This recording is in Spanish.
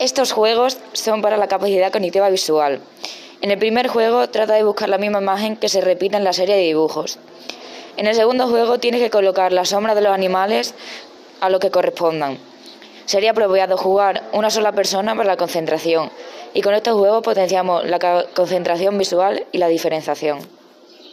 Estos juegos son para la capacidad cognitiva visual. En el primer juego trata de buscar la misma imagen que se repite en la serie de dibujos. En el segundo juego tienes que colocar las sombras de los animales a lo que correspondan. Sería apropiado jugar una sola persona para la concentración y con estos juegos potenciamos la concentración visual y la diferenciación.